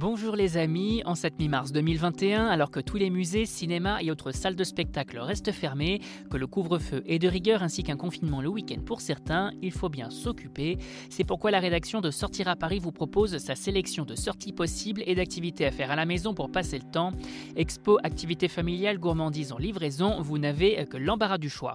Bonjour les amis, en cette mi-mars 2021, alors que tous les musées, cinémas et autres salles de spectacle restent fermés, que le couvre-feu est de rigueur ainsi qu'un confinement le week-end pour certains, il faut bien s'occuper. C'est pourquoi la rédaction de Sortir à Paris vous propose sa sélection de sorties possibles et d'activités à faire à la maison pour passer le temps. Expo, activités familiales, gourmandises en livraison, vous n'avez que l'embarras du choix.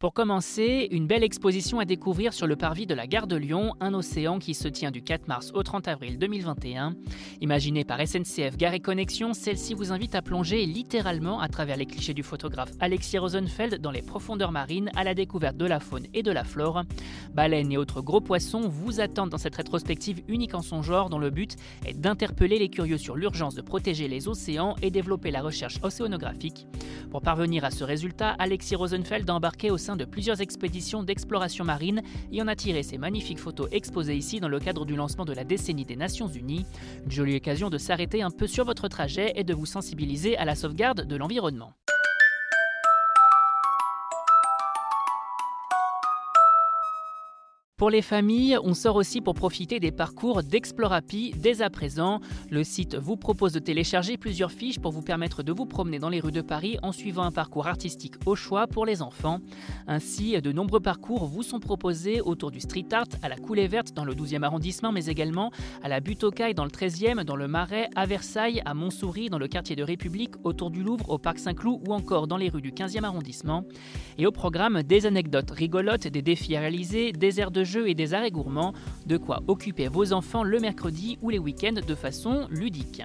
Pour commencer, une belle exposition à découvrir sur le parvis de la gare de Lyon, un océan qui se tient du 4 mars au 30 avril 2021. Imaginée par SNCF Gare et Connexion, celle-ci vous invite à plonger littéralement à travers les clichés du photographe Alexis Rosenfeld dans les profondeurs marines à la découverte de la faune et de la flore. Baleines et autres gros poissons vous attendent dans cette rétrospective unique en son genre dont le but est d'interpeller les curieux sur l'urgence de protéger les océans et développer la recherche océanographique. Pour parvenir à ce résultat, Alexis Rosenfeld a embarqué au de plusieurs expéditions d'exploration marine et en a tiré ces magnifiques photos exposées ici dans le cadre du lancement de la décennie des Nations Unies. Une jolie occasion de s'arrêter un peu sur votre trajet et de vous sensibiliser à la sauvegarde de l'environnement. Pour les familles, on sort aussi pour profiter des parcours d'Explorapi dès à présent. Le site vous propose de télécharger plusieurs fiches pour vous permettre de vous promener dans les rues de Paris en suivant un parcours artistique au choix pour les enfants. Ainsi, de nombreux parcours vous sont proposés autour du street art à la Coulée Verte dans le 12e arrondissement, mais également à la Butte aux Cailles dans le 13e, dans le Marais, à Versailles, à Montsouris, dans le quartier de République, autour du Louvre, au Parc Saint-Cloud ou encore dans les rues du 15e arrondissement. Et au programme, des anecdotes rigolotes, des défis à réaliser, des airs de jeux et des arrêts gourmands, de quoi occuper vos enfants le mercredi ou les week-ends de façon ludique.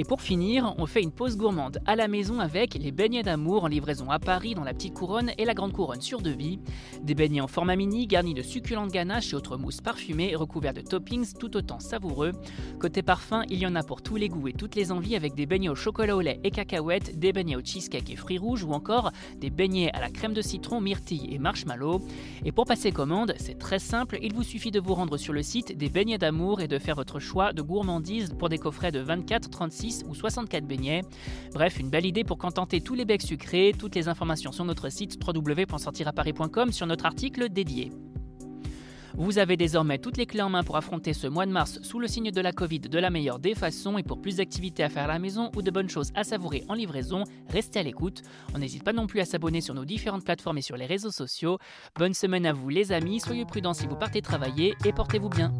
Et pour finir, on fait une pause gourmande à la maison avec les beignets d'amour en livraison à Paris dans la petite couronne et la grande couronne sur devis. Des beignets en format mini garnis de succulentes ganaches et autres mousses parfumées recouverts de toppings tout autant savoureux. Côté parfum, il y en a pour tous les goûts et toutes les envies avec des beignets au chocolat au lait et cacahuètes, des beignets au cheesecake et fruits rouges ou encore des beignets à la crème de citron, myrtille et marshmallow. Et pour passer commande, c'est très simple, il vous suffit de vous rendre sur le site des beignets d'amour et de faire votre choix de gourmandise pour des coffrets de 24, 36 ou 64 beignets. Bref, une belle idée pour contenter tous les becs sucrés. Toutes les informations sur notre site www.sortiraparis.com sur notre article dédié. Vous avez désormais toutes les clés en main pour affronter ce mois de mars sous le signe de la Covid de la meilleure des façons et pour plus d'activités à faire à la maison ou de bonnes choses à savourer en livraison, restez à l'écoute. On n'hésite pas non plus à s'abonner sur nos différentes plateformes et sur les réseaux sociaux. Bonne semaine à vous les amis, soyez prudents si vous partez travailler et portez-vous bien.